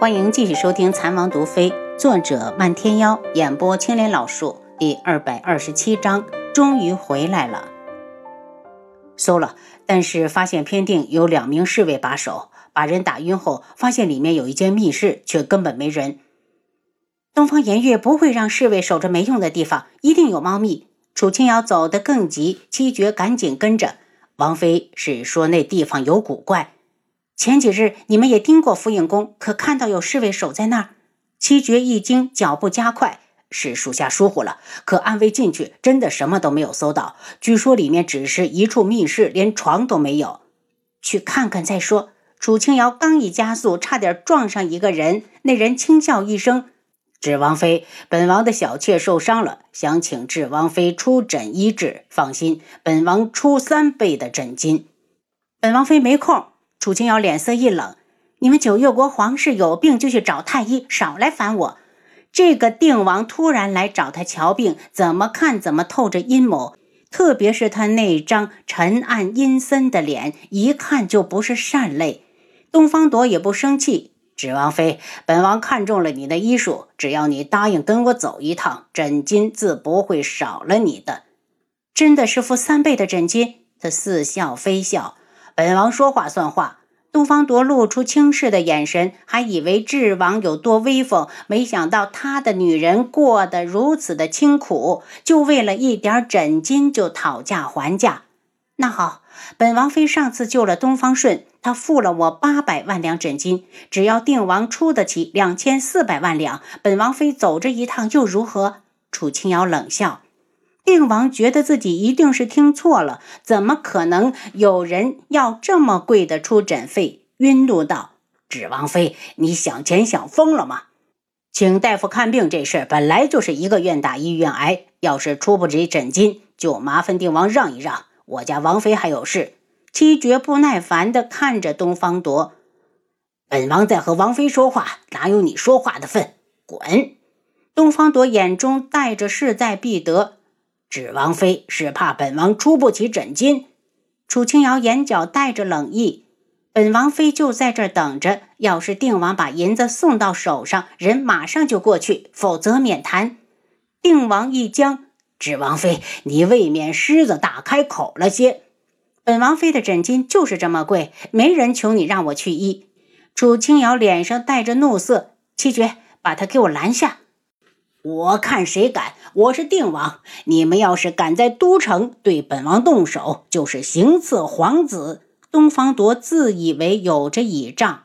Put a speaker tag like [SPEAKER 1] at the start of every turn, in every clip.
[SPEAKER 1] 欢迎继续收听《残王毒妃》，作者漫天妖，演播青莲老树，第二百二十七章，终于回来了。搜了，但是发现偏殿有两名侍卫把守，把人打晕后，发现里面有一间密室，却根本没人。东方颜月不会让侍卫守着没用的地方，一定有猫腻。楚清瑶走得更急，七绝赶紧跟着。王妃是说那地方有古怪。前几日你们也盯过福影宫，可看到有侍卫守在那儿？七绝一惊，脚步加快，是属下疏忽了。可暗卫进去，真的什么都没有搜到。据说里面只是一处密室，连床都没有。去看看再说。楚清瑶刚一加速，差点撞上一个人。那人轻笑一声：“智王妃，本王的小妾受伤了，想请智王妃出诊医治。放心，本王出三倍的诊金。本王妃没空。”楚清瑶脸色一冷：“你们九月国皇室有病就去找太医，少来烦我。这个定王突然来找他瞧病，怎么看怎么透着阴谋。特别是他那张沉暗阴森的脸，一看就不是善类。”东方朵也不生气：“芷王妃，本王看中了你的医术，只要你答应跟我走一趟，诊金自不会少了你的。真的是付三倍的诊金？”他似笑非笑。本王说话算话。东方铎露出轻视的眼神，还以为智王有多威风，没想到他的女人过得如此的清苦，就为了一点枕巾就讨价还价。那好，本王妃上次救了东方顺，他付了我八百万两枕巾，只要定王出得起两千四百万两，本王妃走这一趟又如何？楚清瑶冷笑。定王觉得自己一定是听错了，怎么可能有人要这么贵的出诊费？晕怒道：“芷王妃，你想钱想疯了吗？请大夫看病这事本来就是一个愿打一愿挨，要是出不起诊金，就麻烦定王让一让。我家王妃还有事。”七绝不耐烦地看着东方铎：“本王在和王妃说话，哪有你说话的份？滚！”东方铎眼中带着势在必得。指王妃是怕本王出不起诊金。楚清瑶眼角带着冷意，本王妃就在这等着。要是定王把银子送到手上，人马上就过去，否则免谈。定王一僵，指王妃，你未免狮子大开口了些。本王妃的诊金就是这么贵，没人求你让我去医。楚清瑶脸上带着怒色，七绝，把他给我拦下。我看谁敢！我是定王，你们要是敢在都城对本王动手，就是行刺皇子。东方铎自以为有着倚仗，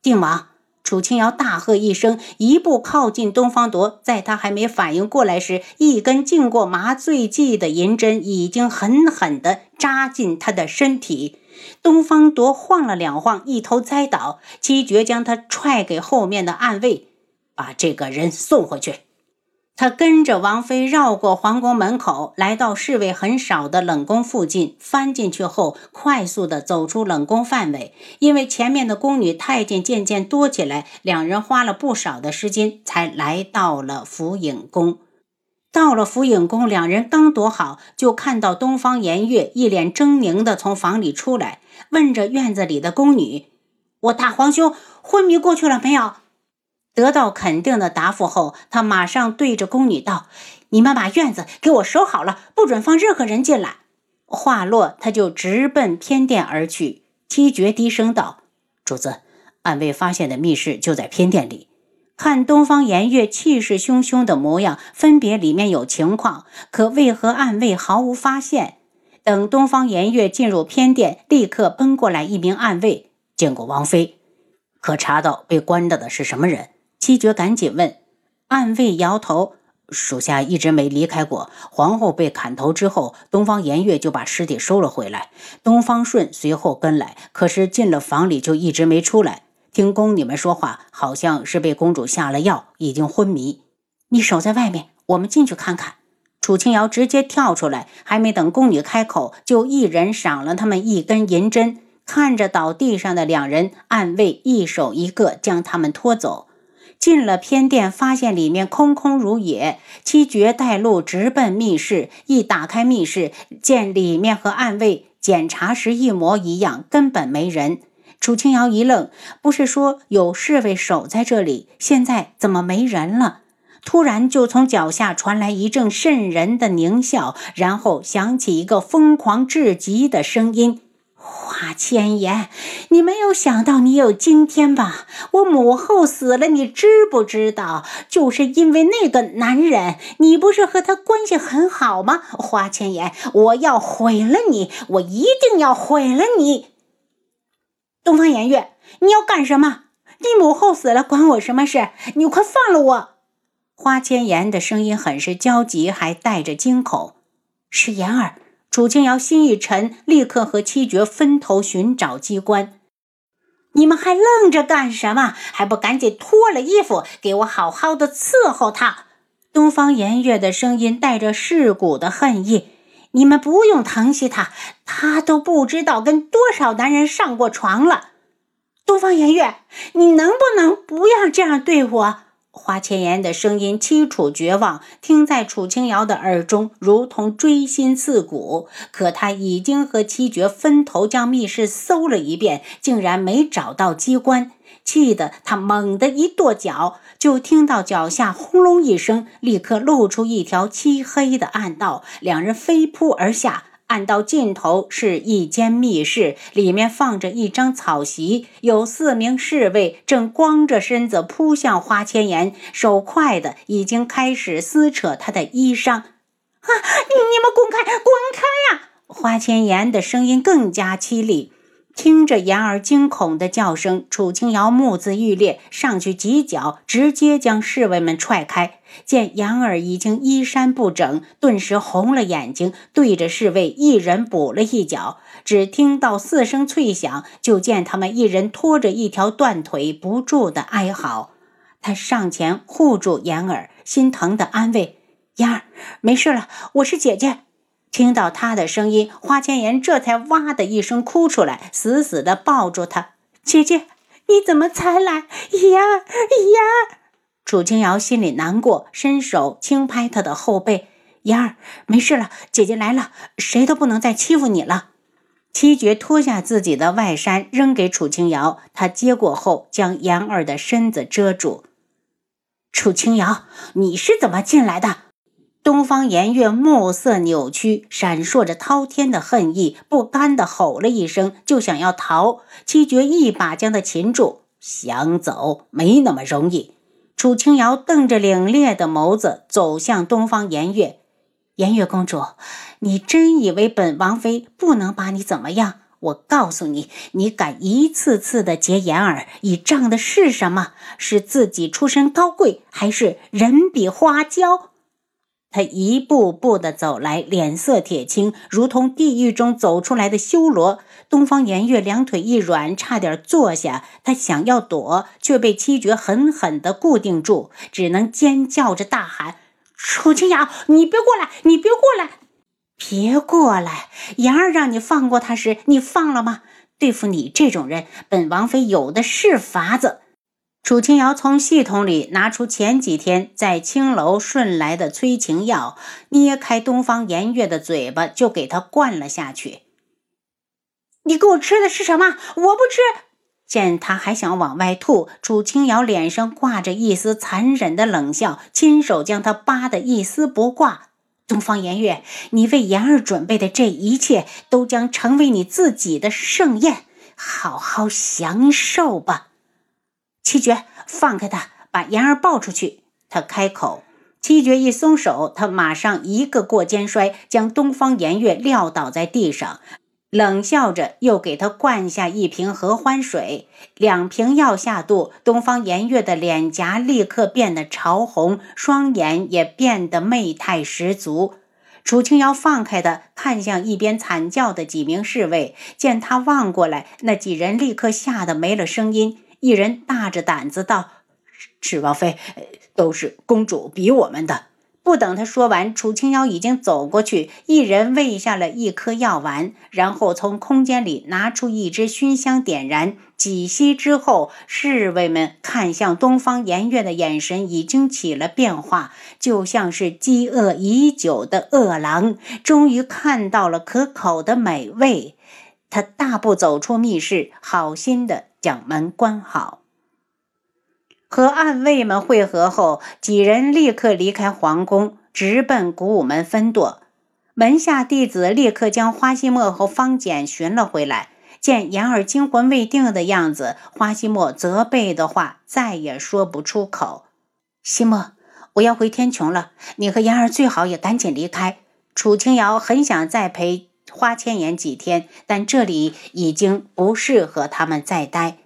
[SPEAKER 1] 定王楚清瑶大喝一声，一步靠近东方铎，在他还没反应过来时，一根浸过麻醉剂的银针已经狠狠地扎进他的身体。东方铎晃了两晃，一头栽倒。七绝将他踹给后面的暗卫，把这个人送回去。他跟着王妃绕过皇宫门口，来到侍卫很少的冷宫附近，翻进去后，快速的走出冷宫范围。因为前面的宫女太监渐渐多起来，两人花了不少的时间才来到了福影宫。到了福影宫，两人刚躲好，就看到东方颜月一脸狰狞的从房里出来，问着院子里的宫女：“我大皇兄昏迷过去了没有？”得到肯定的答复后，他马上对着宫女道：“你们把院子给我守好了，不准放任何人进来。”话落，他就直奔偏殿而去。七绝低声道：“主子，暗卫发现的密室就在偏殿里。看东方颜月气势汹汹的模样，分别里面有情况。可为何暗卫毫无发现？等东方颜月进入偏殿，立刻奔过来一名暗卫，见过王妃，可查到被关着的是什么人？”七绝赶紧问，暗卫摇头，属下一直没离开过。皇后被砍头之后，东方颜月就把尸体收了回来。东方顺随后跟来，可是进了房里就一直没出来。听宫女们说话，好像是被公主下了药，已经昏迷。你守在外面，我们进去看看。楚清瑶直接跳出来，还没等宫女开口，就一人赏了他们一根银针。看着倒地上的两人，暗卫一手一个将他们拖走。进了偏殿，发现里面空空如也。七绝带路直奔密室，一打开密室，见里面和暗卫检查时一模一样，根本没人。楚清瑶一愣，不是说有侍卫守在这里，现在怎么没人了？突然就从脚下传来一阵渗人的狞笑，然后响起一个疯狂至极的声音：“华千言，你没有想到你有今天吧？我母后死了，你知不知道？就是因为那个男人，你不是和他关系很好吗？花千言，我要毁了你，我一定要毁了你！”东方颜月，你要干什么？你母后死了，关我什么事？你快放了我！花千颜的声音很是焦急，还带着惊恐。是言儿。楚清瑶心一沉，立刻和七绝分头寻找机关。你们还愣着干什么？还不赶紧脱了衣服，给我好好的伺候他！东方颜月的声音带着噬骨的恨意。你们不用疼惜他，他都不知道跟多少男人上过床了。东方颜月，你能不能不要这样对我？花千颜的声音凄楚绝望，听在楚清瑶的耳中，如同锥心刺骨。可他已经和七绝分头将密室搜了一遍，竟然没找到机关。气得他猛地一跺脚，就听到脚下轰隆一声，立刻露出一条漆黑的暗道。两人飞扑而下，暗道尽头是一间密室，里面放着一张草席，有四名侍卫正光着身子扑向花千颜，手快的已经开始撕扯他的衣裳。啊！你们滚开，滚开呀！花千颜的声音更加凄厉。听着言儿惊恐的叫声，楚清瑶目眦欲裂，上去几脚，直接将侍卫们踹开。见言儿已经衣衫不整，顿时红了眼睛，对着侍卫一人补了一脚。只听到四声脆响，就见他们一人拖着一条断腿，不住的哀嚎。他上前护住言儿，心疼的安慰：“言儿，没事了，我是姐姐。”听到他的声音，花千颜这才哇的一声哭出来，死死地抱住他。姐姐，你怎么才来？妍儿，妍儿。楚清瑶心里难过，伸手轻拍他的后背。妍儿，没事了，姐姐来了，谁都不能再欺负你了。七绝脱下自己的外衫，扔给楚清瑶，他接过后，将妍儿的身子遮住。楚清瑶，你是怎么进来的？东方颜月目色扭曲，闪烁着滔天的恨意，不甘地吼了一声，就想要逃。七绝一把将他擒住，想走没那么容易。楚清瑶瞪着凛冽的眸子走向东方颜月：“颜月公主，你真以为本王妃不能把你怎么样？我告诉你，你敢一次次的结颜儿，倚仗的是什么？是自己出身高贵，还是人比花娇？”他一步步的走来，脸色铁青，如同地狱中走出来的修罗。东方颜月两腿一软，差点坐下。他想要躲，却被七绝狠狠地固定住，只能尖叫着大喊：“楚清瑶，你别过来！你别过来！别过来！颜儿让你放过他时，你放了吗？对付你这种人，本王妃有的是法子。”楚清瑶从系统里拿出前几天在青楼顺来的催情药，捏开东方颜月的嘴巴，就给他灌了下去。你给我吃的是什么？我不吃！见他还想往外吐，楚清瑶脸上挂着一丝残忍的冷笑，亲手将他扒得一丝不挂。东方颜月，你为妍儿准备的这一切，都将成为你自己的盛宴，好好享受吧。七绝，放开他，把妍儿抱出去。他开口。七绝一松手，他马上一个过肩摔，将东方颜月撂倒在地上，冷笑着又给他灌下一瓶合欢水。两瓶药下肚，东方颜月的脸颊立刻变得潮红，双眼也变得媚态十足。楚清瑶放开的，看向一边惨叫的几名侍卫，见他望过来，那几人立刻吓得没了声音。一人大着胆子道：“赤王妃，都是公主逼我们的。”不等他说完，楚青瑶已经走过去，一人喂下了一颗药丸，然后从空间里拿出一支熏香，点燃几息之后，侍卫们看向东方颜月的眼神已经起了变化，就像是饥饿已久的饿狼，终于看到了可口的美味。他大步走出密室，好心的将门关好。和暗卫们会合后，几人立刻离开皇宫，直奔古武门分舵。门下弟子立刻将花希墨和方简寻了回来。见言儿惊魂未定的样子，花希墨责备的话再也说不出口。希墨，我要回天穹了，你和言儿最好也赶紧离开。楚清瑶很想再陪花千颜几天，但这里已经不适合他们再待。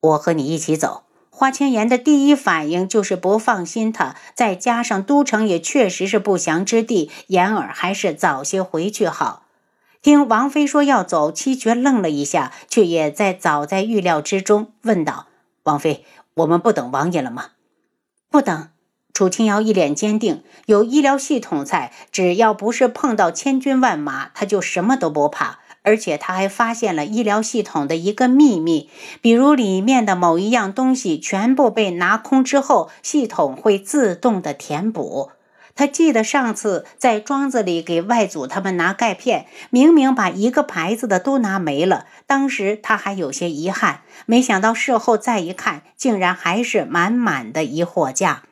[SPEAKER 1] 我和你一起走。花千颜的第一反应就是不放心他，再加上都城也确实是不祥之地，言儿还是早些回去好。听王妃说要走，七绝愣了一下，却也在早在预料之中，问道：“王妃，我们不等王爷了吗？”“不等。”楚清瑶一脸坚定，有医疗系统在，只要不是碰到千军万马，他就什么都不怕。而且他还发现了医疗系统的一个秘密，比如里面的某一样东西全部被拿空之后，系统会自动的填补。他记得上次在庄子里给外祖他们拿钙片，明明把一个牌子的都拿没了，当时他还有些遗憾，没想到事后再一看，竟然还是满满的一货架。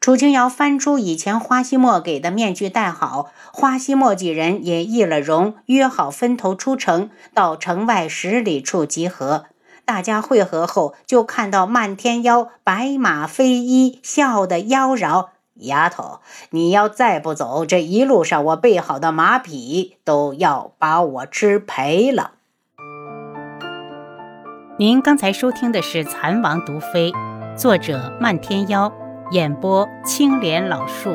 [SPEAKER 1] 楚清瑶翻出以前花希墨给的面具戴好，花希墨几人也易了容，约好分头出城，到城外十里处集合。大家会合后，就看到漫天妖白马飞衣，笑得妖娆。丫头，你要再不走，这一路上我备好的马匹都要把我吃赔了。
[SPEAKER 2] 您刚才收听的是《蚕王毒妃》，作者漫天妖。演播青莲老树。